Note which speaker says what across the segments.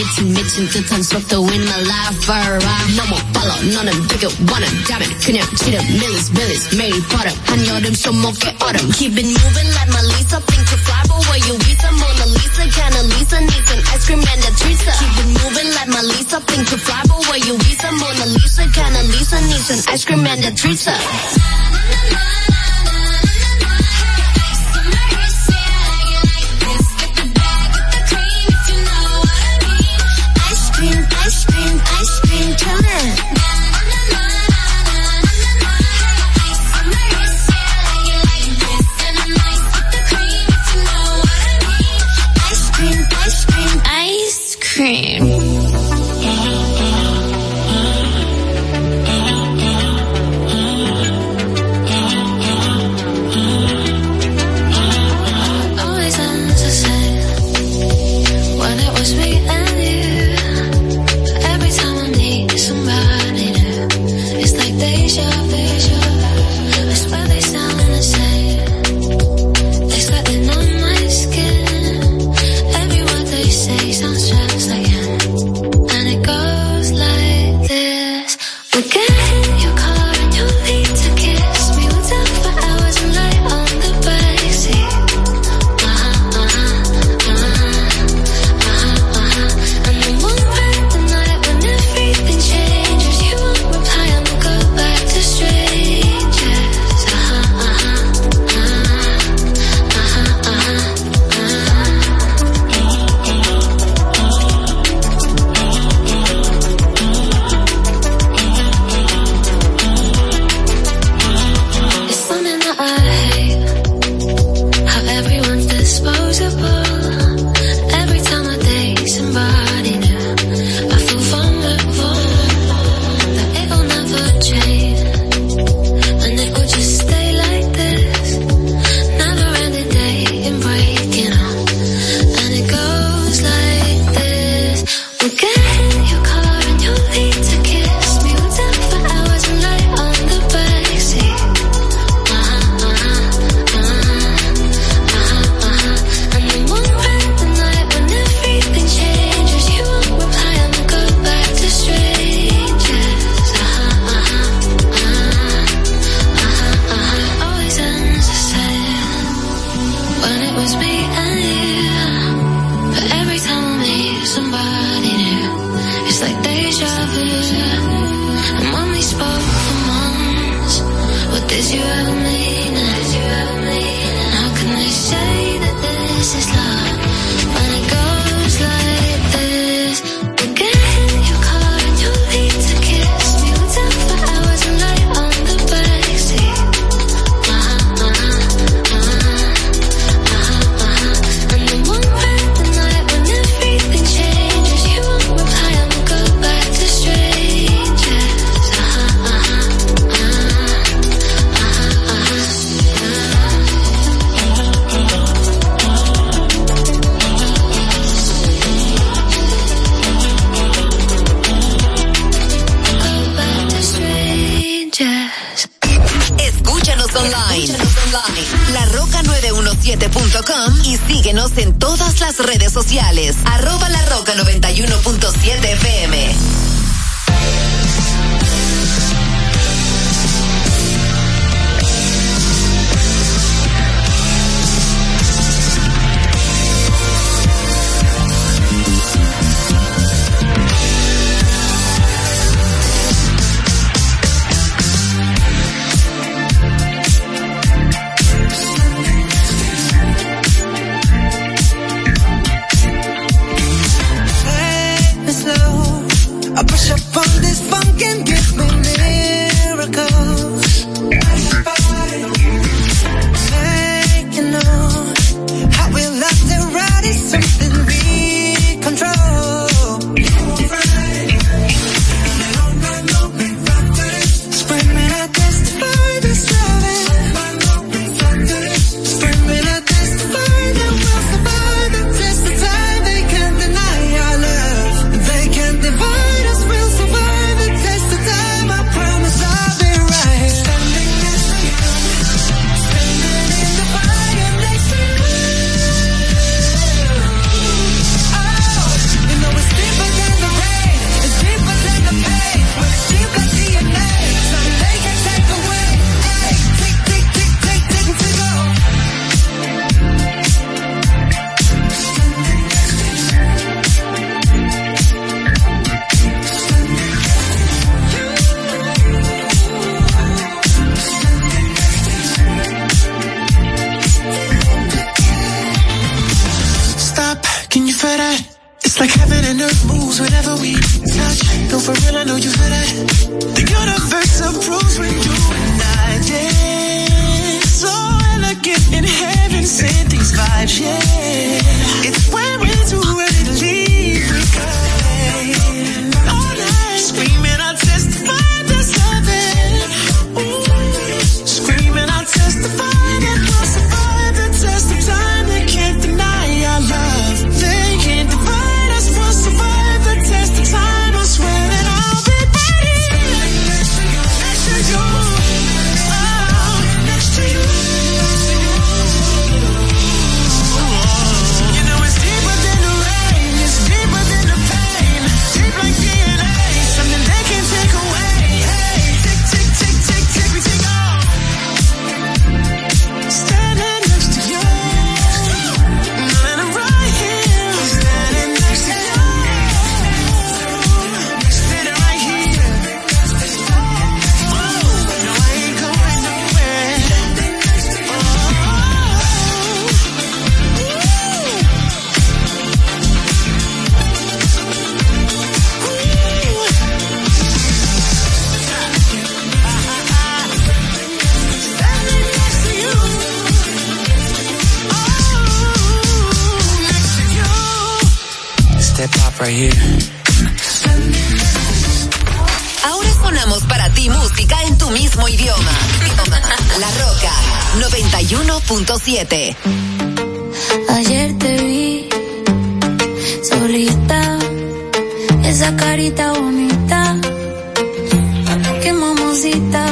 Speaker 1: 미친 미친 듯한 win my life alright 너무 빨라 너는 비교와는 다른 그냥 지름 millies millies them. 버릇 한여름 for autumn. Keep it moving like Melissa Think to fly but where you be some Mona Lisa. Kinda Lisa need an ice cream and a treat? Keep it moving like Melissa Think to fly but where you be some Mona Lisa. Kinda Lisa need an ice cream and a
Speaker 2: treat? y síguenos en todas las redes sociales. Arroba la roca 91.7 FM.
Speaker 3: for that.
Speaker 4: It's like heaven and earth moves whenever we touch. No, for real, I know you feel that. The universe approves when you and I dance. So elegant in heaven, send these vibes, yeah. It's when we
Speaker 5: Ahora sonamos para ti música en tu mismo idioma. La Roca 91.7.
Speaker 2: Ayer te vi solita, esa carita bonita, qué
Speaker 6: mamosita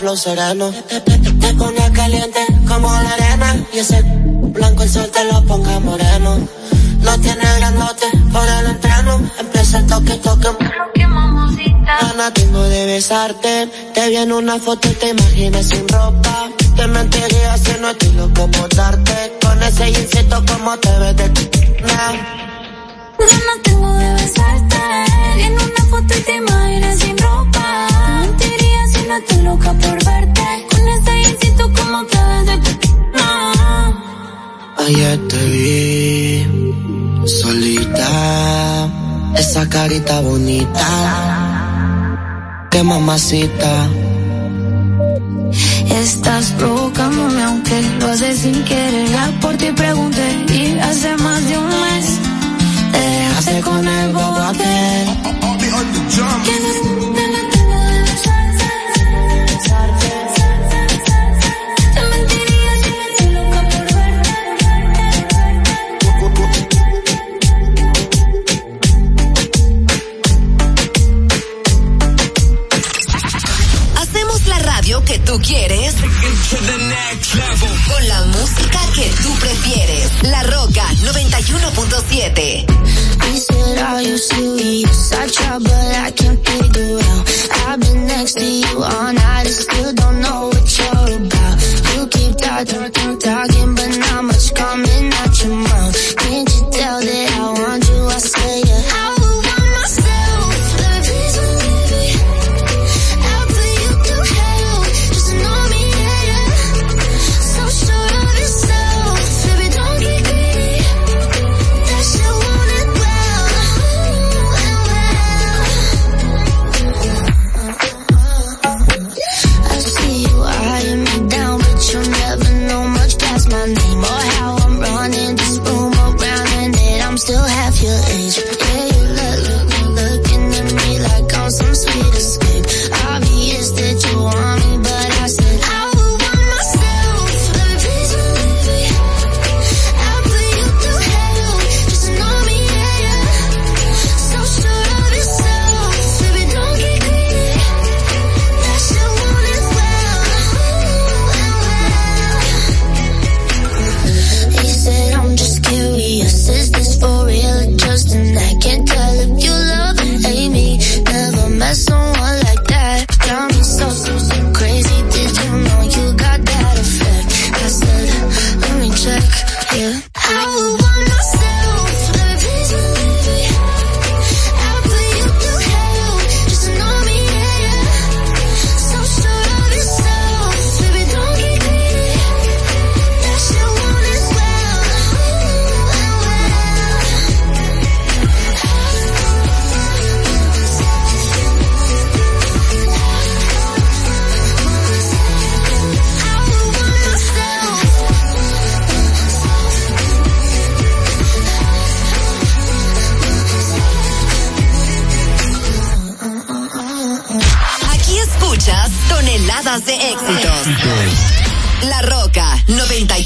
Speaker 6: flow sereno. Te pone caliente como la arena. Y ese blanco el sol te lo ponga moreno. Lo tiene grandote por el entreno. Empieza el toque, toque. Ana, tengo de besarte. Te vi en una foto y te imaginas sin ropa. Te mentiría si no estoy loco por darte. Con ese insecto como te ves de ti. Nah.
Speaker 2: Yo no tengo de besarte. En una foto y te imaginas sin nena, estoy loca por verte. Con ese instinto como que desde ah.
Speaker 6: Ayer te vi solita, esa carita bonita, que mamacita.
Speaker 2: Estás provocándome aunque lo haces sin querer. Ya por ti pregunté y hace más de un mes te dejaste con el bobo aquel.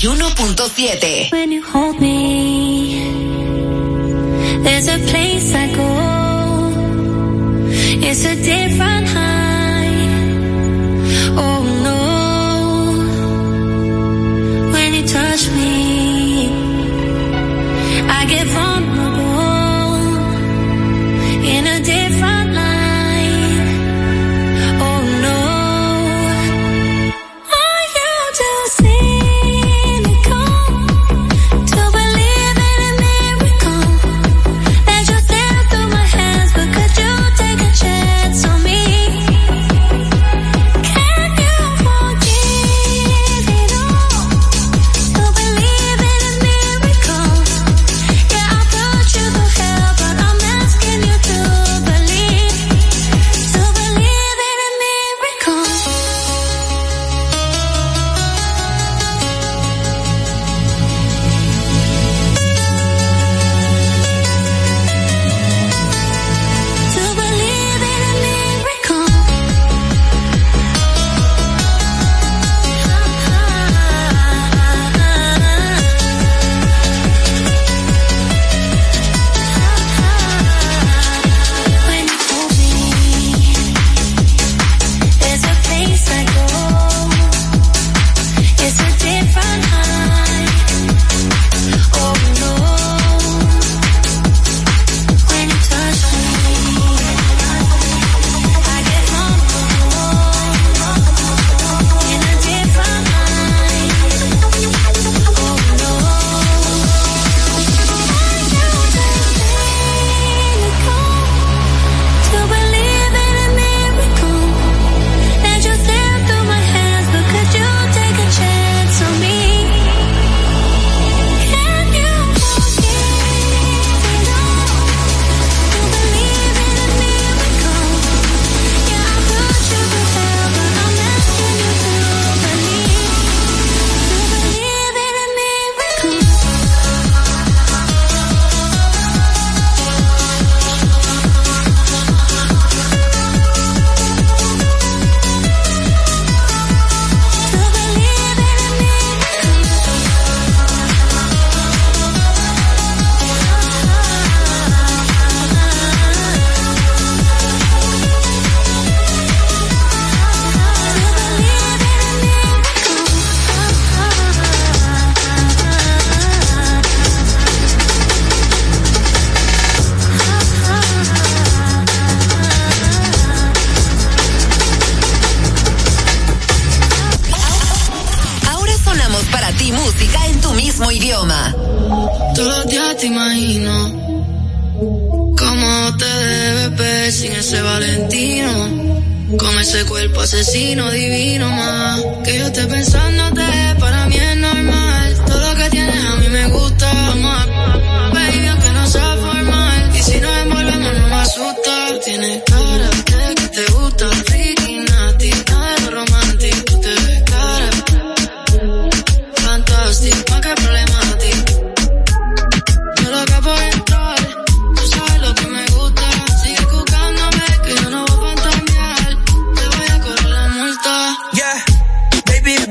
Speaker 5: 91.7.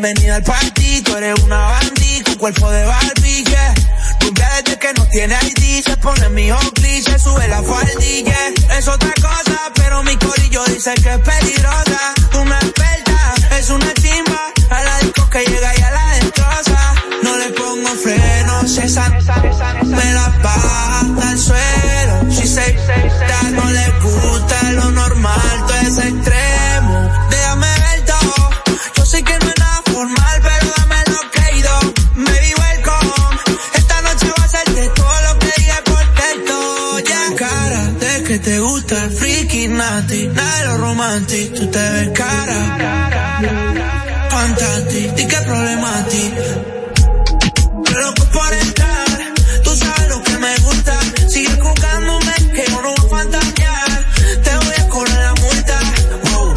Speaker 7: bienvenida al party, tú eres una bandí con cuerpo de Barbie, yeah. Rubia desde que no tiene ID, se pone mi hockey, se sube la faldilla. Es otra cosa, pero mi corillo dice que es peligrosa. Tú me experta, es una chimba, a la disco que llega y a la destroza. No le pongo frenos, esa me la baja al suelo. Si se no le gusta. nada lo romantic, tú te ves cara. Fantastic, y qué problematic. A fantasear. Te voy a cobrar
Speaker 8: oh.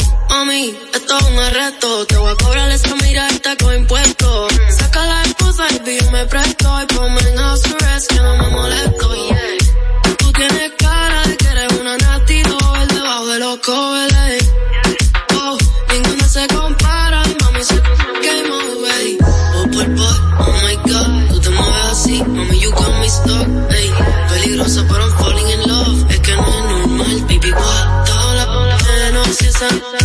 Speaker 8: esto es un arresto. Te voy a cobrar esa mirada con impuestos. Saca la esposa y yo me presto.
Speaker 9: something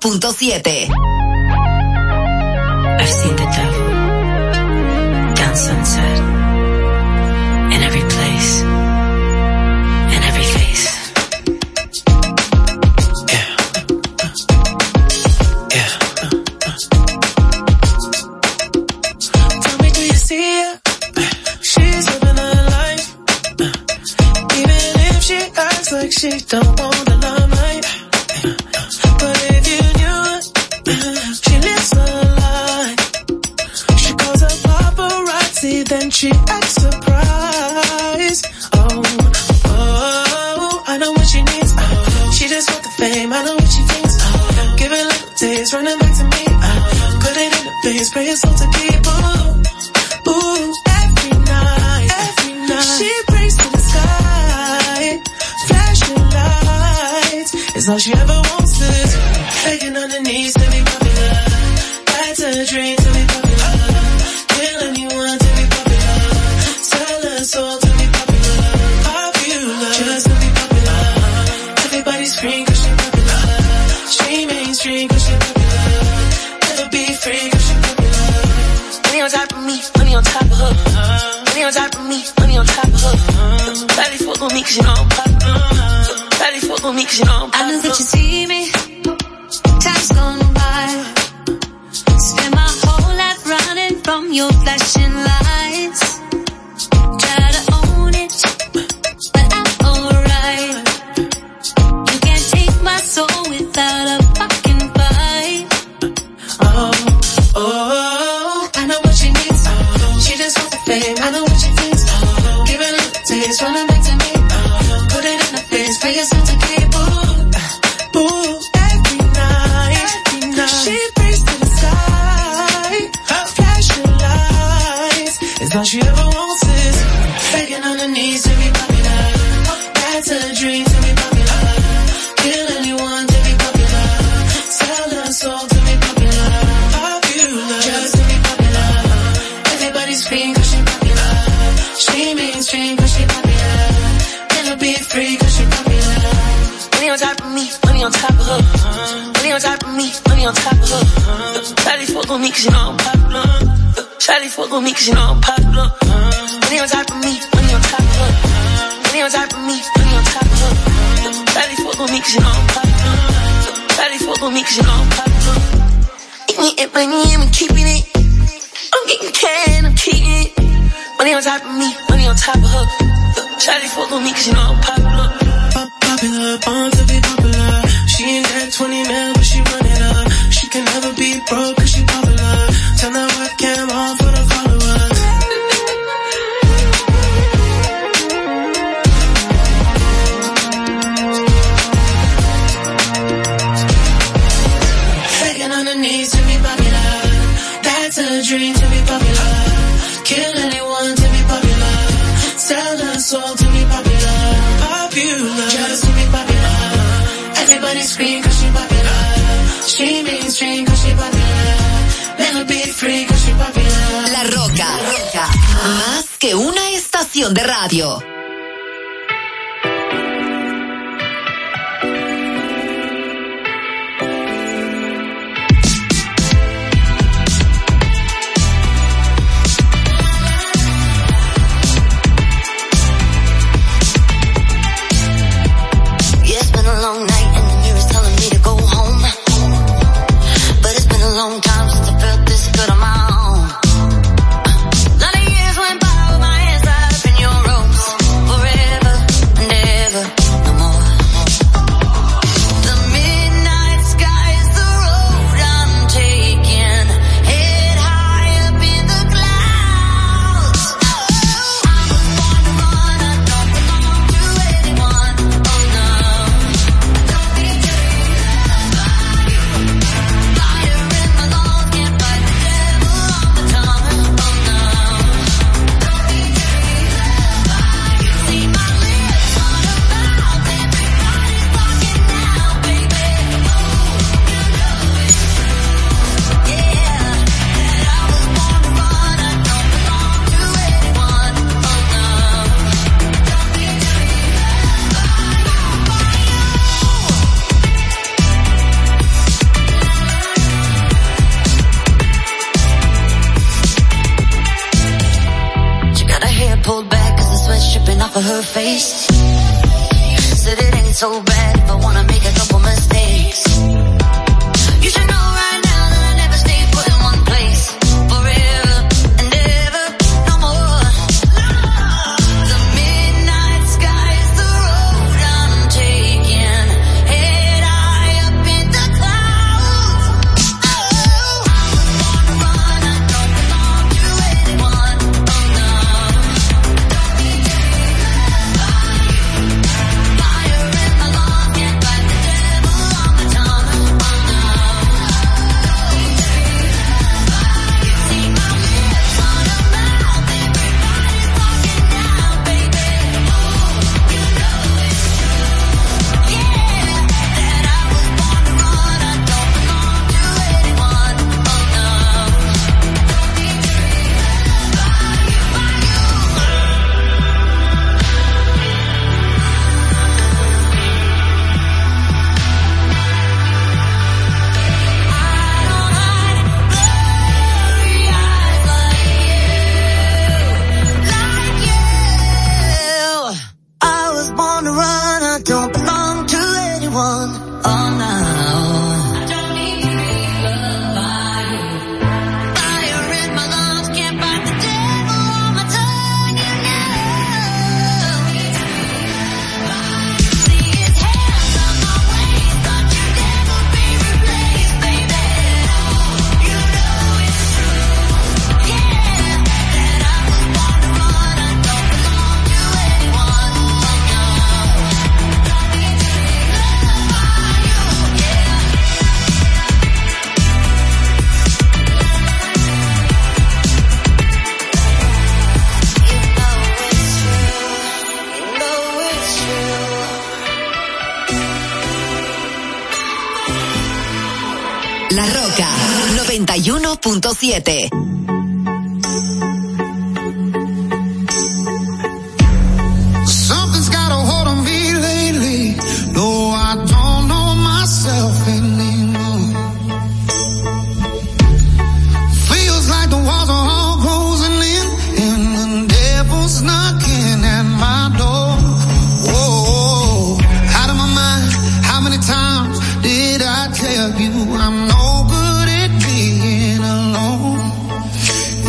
Speaker 9: 101.7. so take deep. 106.7.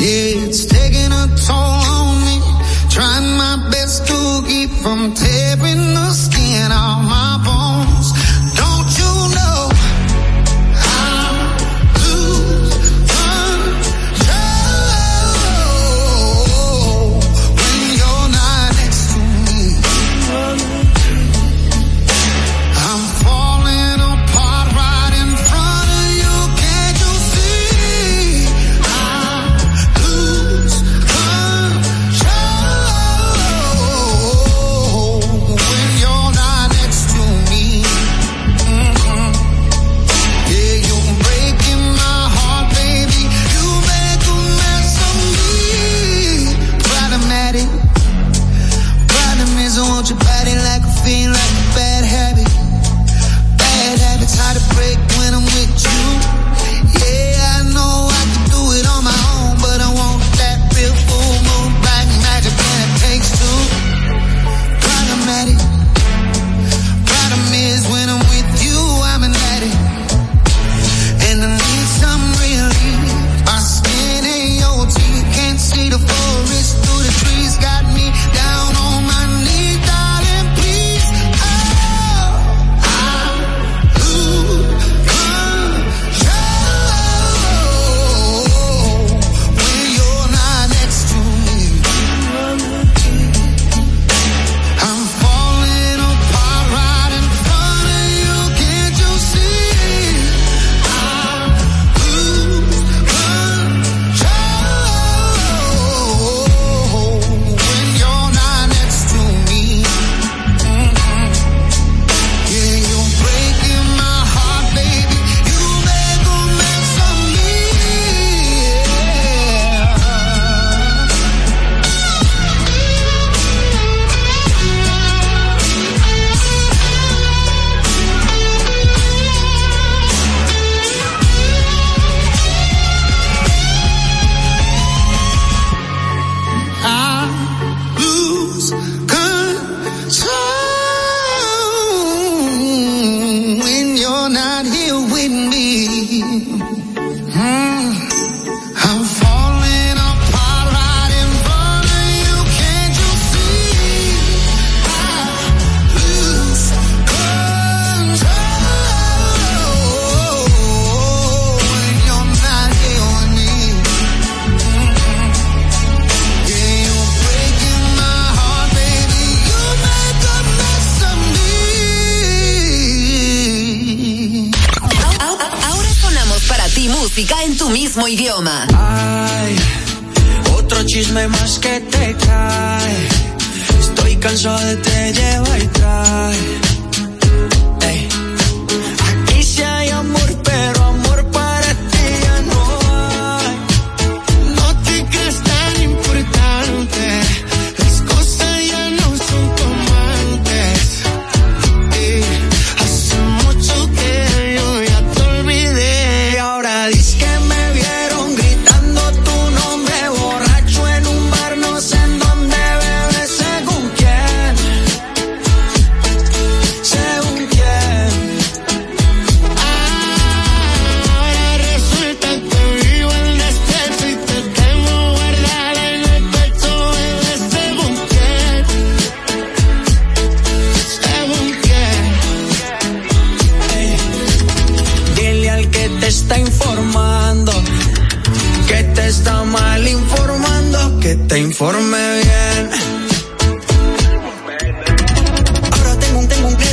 Speaker 9: Yeah, it's
Speaker 10: taking a toll on me. Trying my best to keep from
Speaker 11: taking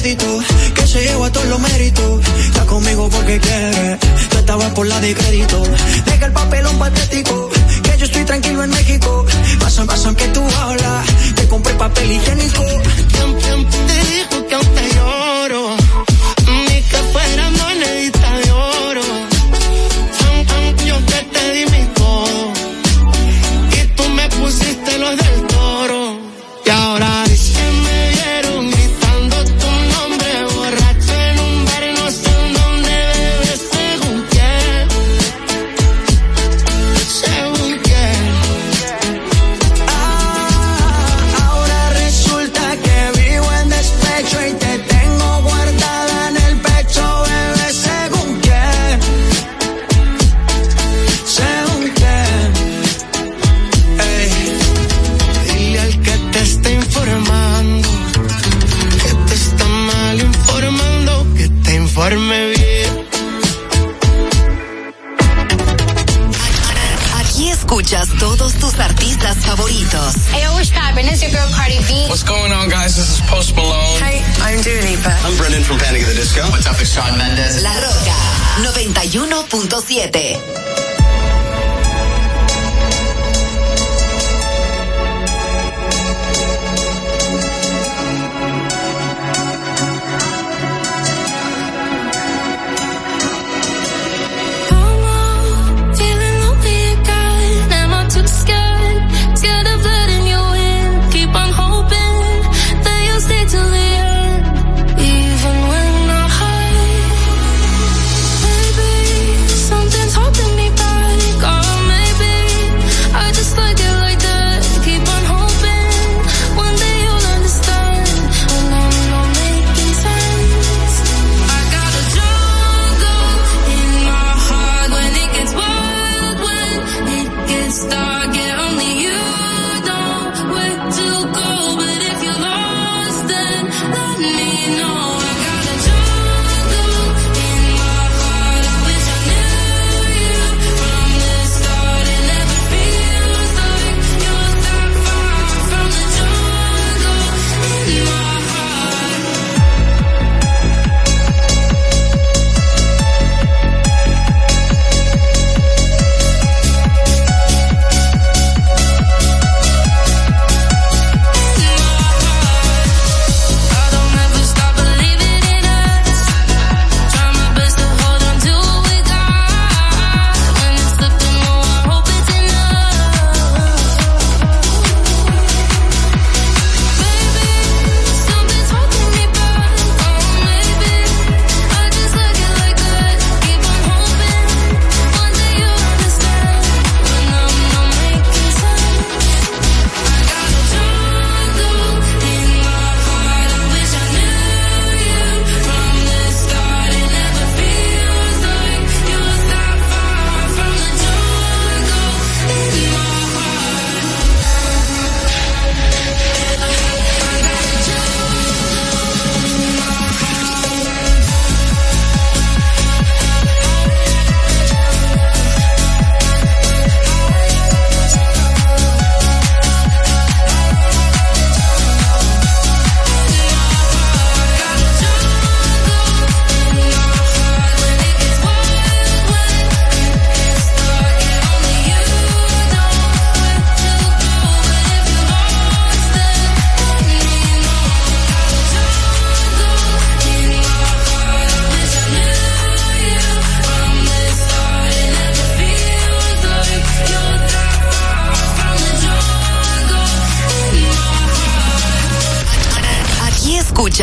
Speaker 11: que se lleva todos los méritos. Está conmigo porque quiere, tú estabas por la de crédito. Deja el papelón patético, que yo estoy tranquilo en México. Pasan, pasan que tú hablas, te compré papel higiénico. ¿Quién, quién te dijo que aún te lloro?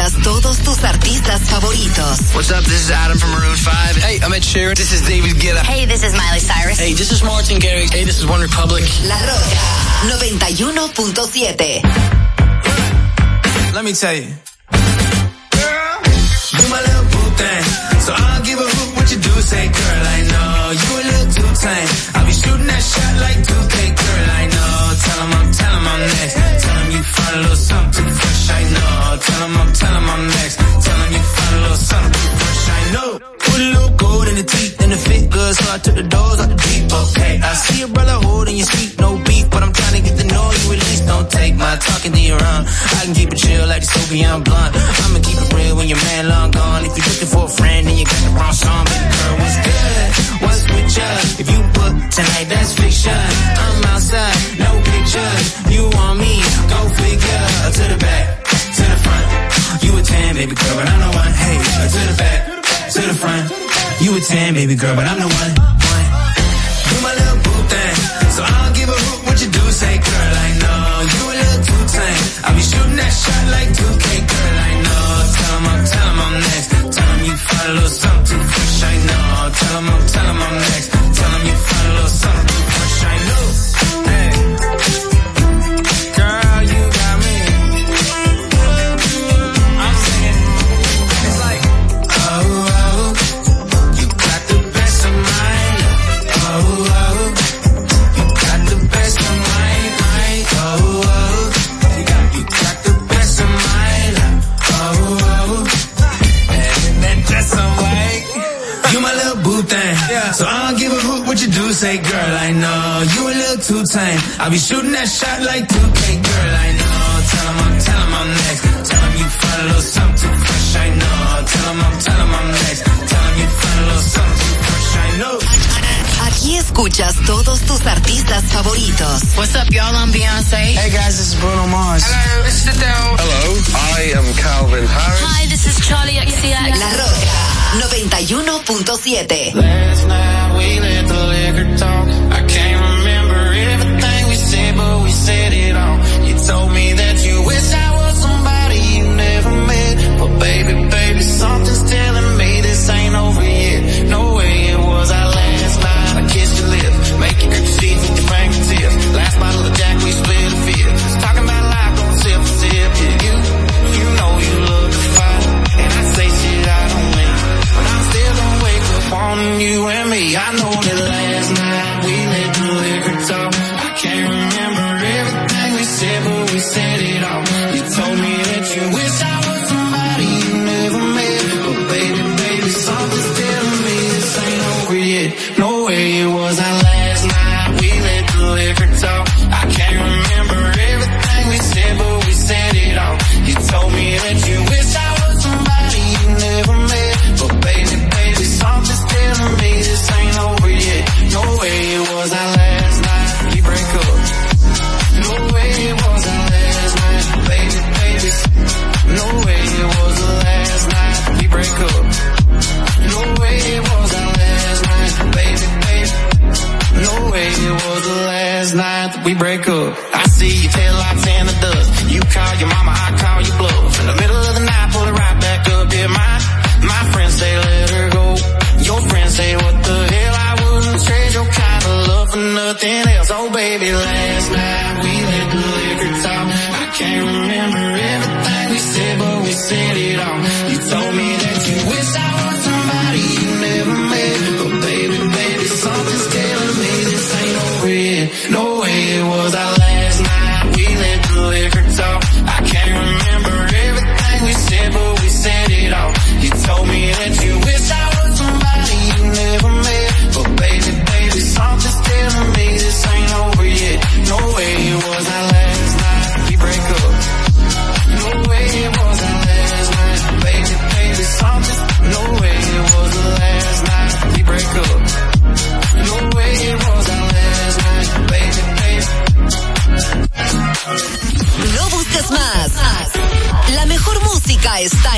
Speaker 12: Escuchas todos tus artistas favoritos.
Speaker 13: What's
Speaker 14: up?
Speaker 11: This is Adam from Maroon 5. Hey, I'm Ed Sheeran. This is David Guetta.
Speaker 2: Hey, this is Miley Cyrus.
Speaker 11: Hey, this is Martin Garrix. Hey, this is One Republic.
Speaker 15: La Roca 91.7.
Speaker 3: Let me tell you. Girl, you my little boo thing. So I'll give a hoot what you do. Say, girl, I know you a little too tame. I'll be shooting that shot like 2K, girl, I know. Tell 'em find a little something fresh, I know. Tell Tell 'em I'm, tell 'em I'm next. Tell 'em you find a little something fresh, I know. Put a little gold in the teeth and the fit good, so I took the doors out the deep, okay. I see a brother holding your seat, no beef, but I'm trying to get the know you at least. Don't take my talking to your own. I can keep it chill like the Soviet blunt. I'ma keep it real when your man long gone. If you're looking for a friend and you got the wrong song, baby girl, what's good? What's with you? If you book tonight, that's fiction. I'm outside, no pictures. You want me? Go figure. To the back, to the front. You a 10, baby girl, but I'm the one. Hey, to the back, to the front. You a 10, baby girl, but I'm the one. one. You my little boo thing. So I don't give a hoot what you do. Say, girl, I know you a little too tame. I'll be shooting that shot like 2K, girl, I know. Tell 'em I'm, tell 'em I'm next. Tell 'em you find a little something fresh, I know. Tell 'em I'm, tell 'em I'm next. Girl, I know you a little too tame. I'll be shooting that shot like 2K, girl, I know. Tell 'em I'm, tell 'em I'm next. Tell 'em you find a little something too fresh, I know. Tell 'em I'm, tell 'em I'm next. Tell 'em you find a little something too fresh, I know.
Speaker 15: Aquí escuchas todos tus artistas favoritos.
Speaker 2: What's up, y'all? I'm Beyonce.
Speaker 11: Hey guys, this is Bruno Mars.
Speaker 16: Hello, this is Adele.
Speaker 17: Hello, I am Calvin Harris.
Speaker 2: Hi, this is Charlie XCX.
Speaker 15: La Roca 91.7.
Speaker 3: can't remember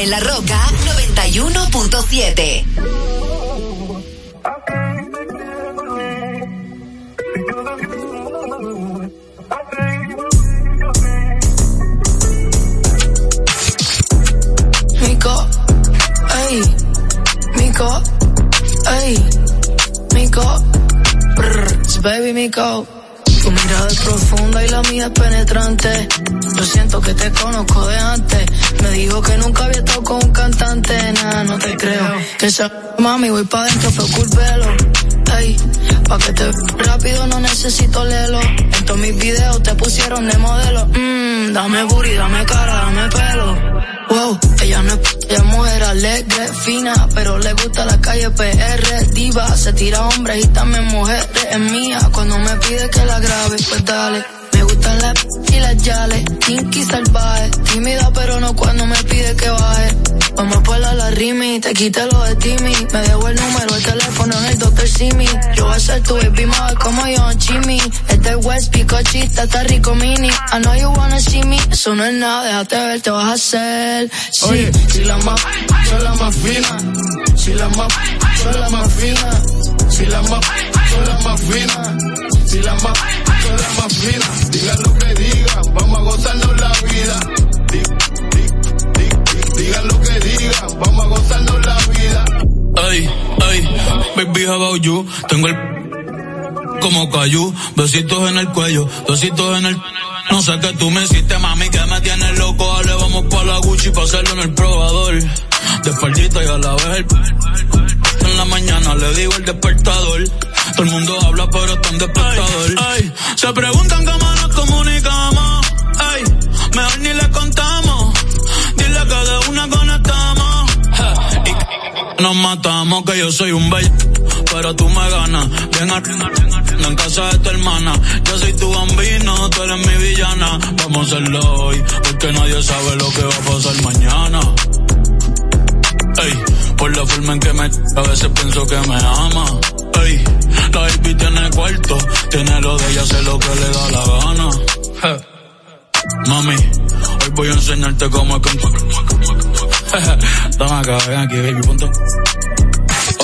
Speaker 15: La Roca 91.7. Mico, ay, Mico, ay, Mico,
Speaker 8: brr, baby Mico. Tu mirada es profunda y la mía es penetrante. Lo siento que te conozco de antes. Me dijo que nunca había estado con un cantante. Nada, no te creo. Que esa mami voy pa' dentro, fue culpelo. Ey, pa' que te rápido no necesito lelo. En todos mis videos te pusieron de modelo. Mmm, dame booty, dame cara, dame pelo. Wow, ella no es, ella es mujer alegre, fina, pero le gusta la calle PR, diva, se tira hombres y también mujeres, es mía, cuando me pide que la grabe, pues dale. Gustan las y las yales, kinky salvaje, tímida pero no cuando me pide que baje. Vamos a la la rimi, te quité lo de Timmy, me dejo el número, el teléfono en el Dr. Simi. Yo voy a ser tu baby mother como yo, Jimmy. Este West Picochita, está rico mini. I know you wanna see me, eso no es nada, déjate ver, te vas a hacer. Sí,
Speaker 18: Oye, si la más, son la más fina, si la más, son la más fina, si la más, son la más fina, si la más, lo que vamos a la vida. Lo que vamos a la vida.
Speaker 19: Ay, ay, baby, about you? Tengo el como cayú, besitos en el cuello, besitos en el... No sé qué tú me hiciste, mami, que me tienes loco. Dale, vamos pa' la Gucci pa' hacerlo en el probador. De y a la vez el... En la mañana le digo el despertador. Todo el mundo habla, pero está en despertador. Ay, se preguntan cómo nos comunicamos. Ay, mejor ni le contamos. Dile que de una conectamos. Y nos matamos, que yo soy un bello. Pero tú me ganas. Ven a en casa de tu hermana. Yo soy tu bambino, tú eres mi villana. Vamos a hacerlo hoy, porque nadie sabe lo que va a pasar mañana. Ey, por la forma en que me a veces pienso que me ama. Ey, la baby tiene cuarto, tiene lo de ella, hace lo que le da la gana. Mami, hoy voy a enseñarte cómo es que... Toma acá, ven aquí, baby, punto.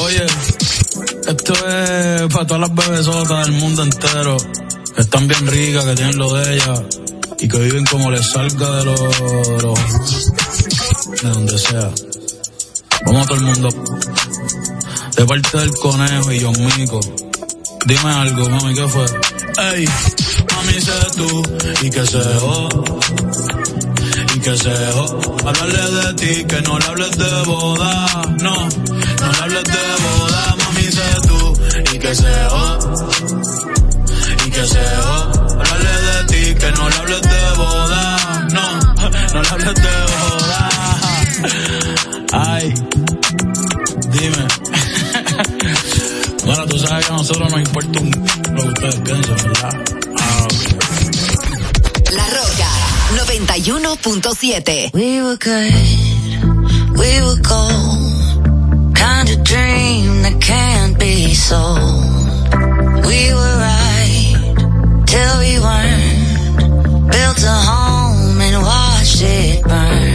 Speaker 19: Oye, esto es para todas las bebesotas del mundo entero, que están bien ricas, que tienen lo de ellas, y que viven como les salga de los, de donde sea. Vamos a todo el mundo. De parte del conejo y John Mico. Dime algo, mami, ¿qué fue? Ey, mami, sé tú, y que se jo. Y que se jo. Hablarle de ti, que no le hables de boda. No, no le hables de boda, mami, sé tú, y que se jo. Y que se jo. Hablarle de ti, que no le hables de boda. No, no le hables de boda. Ay, bueno, tú sabes que a nosotros nos importa un lo que ustedes piensan, ¿verdad? Ah, ok.
Speaker 2: La Roca 91.7.
Speaker 9: We were good, we were gold. Kind of dream that can't be sold. We were right till we weren't. Built a home and watched it burn.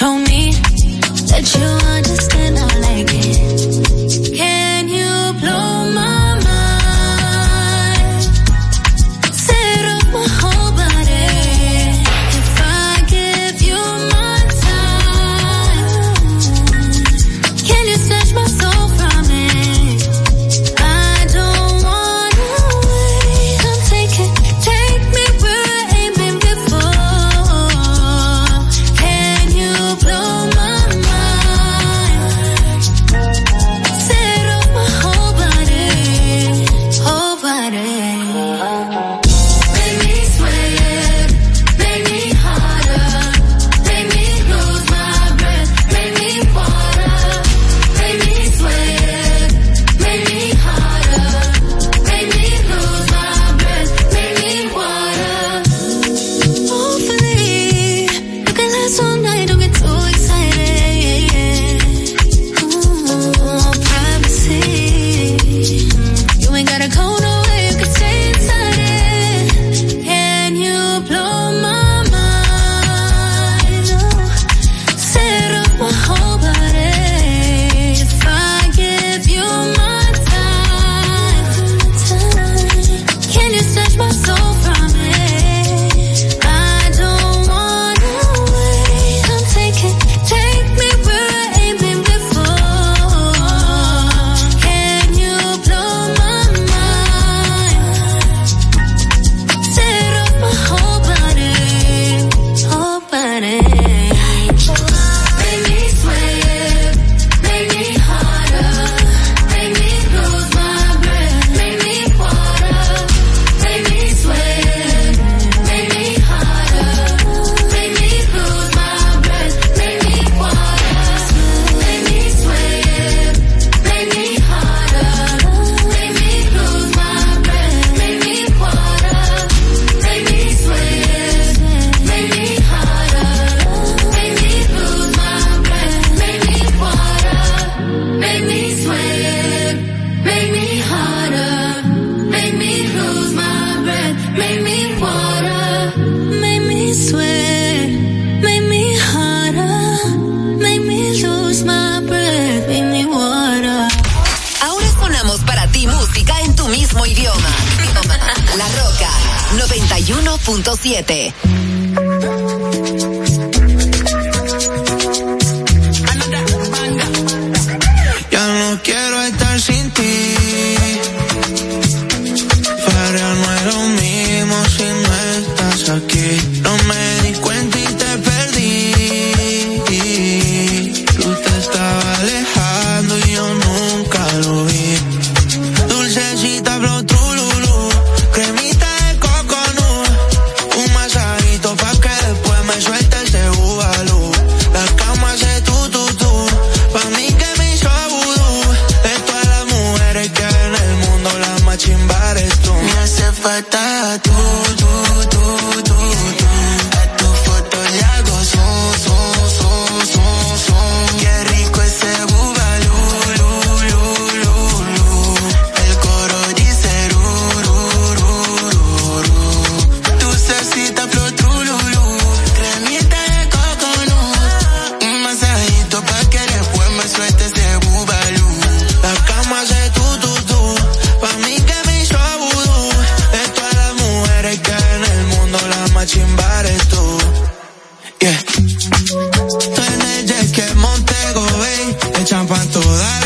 Speaker 2: Show me that you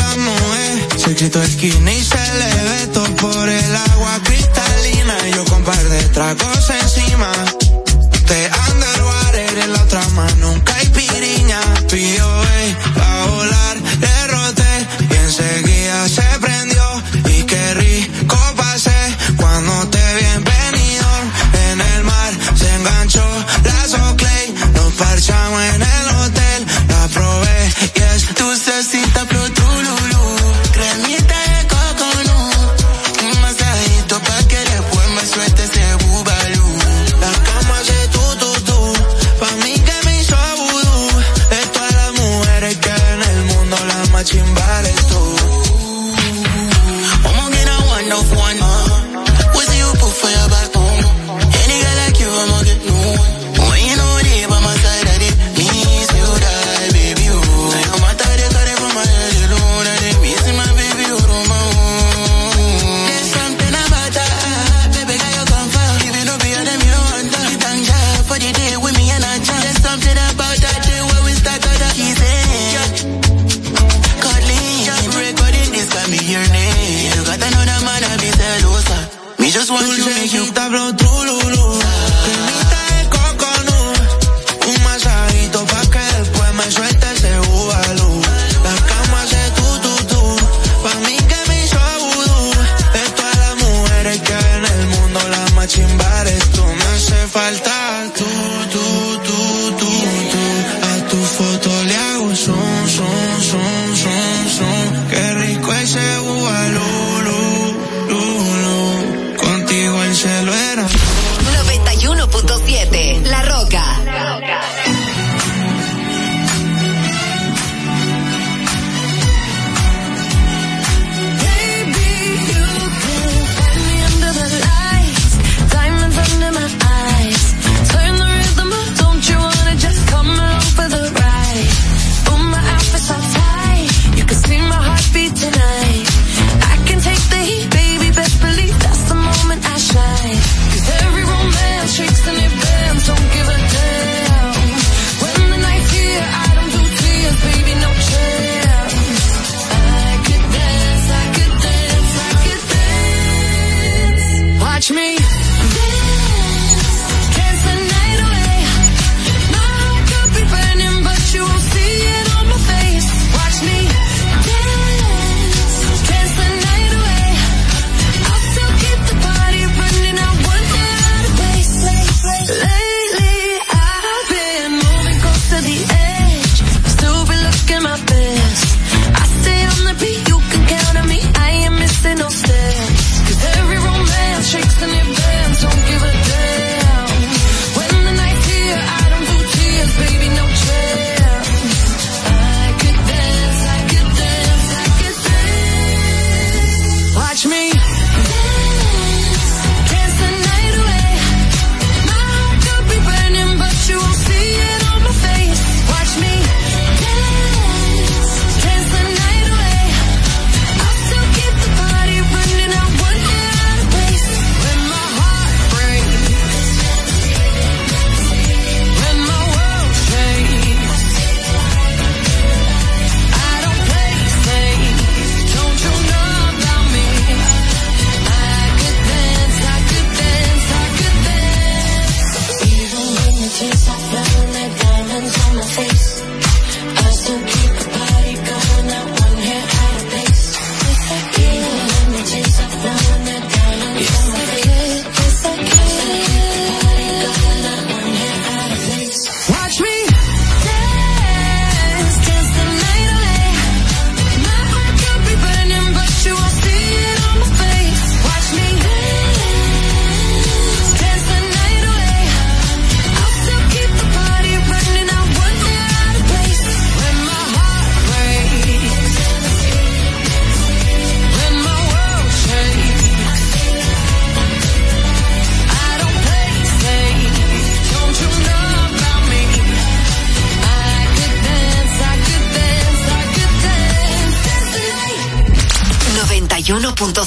Speaker 20: la
Speaker 7: mujer. Secreto esquina y se le ve todo por el agua cristalina. Y yo con par de tragos encima. Te underwater en la otra mano, nunca hay piriña. Pío, pa' volar, le roté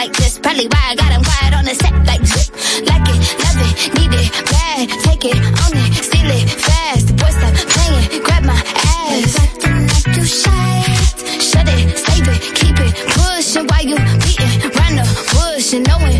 Speaker 21: like this. Probably why I got him quiet on the set like zip. Like it, love it, need it, bad. Take it, own it, steal it, fast. The boy stop playing, grab my ass.
Speaker 2: Acting like you shy.
Speaker 21: Shut it, save it, keep it, pushin'. Why you beating run the bush and knowing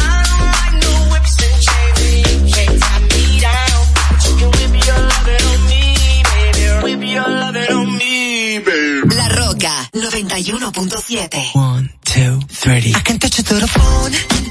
Speaker 5: 91.7.
Speaker 22: One, two, three. I can touch you through the phone.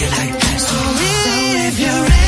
Speaker 22: you like that. So if you're ready.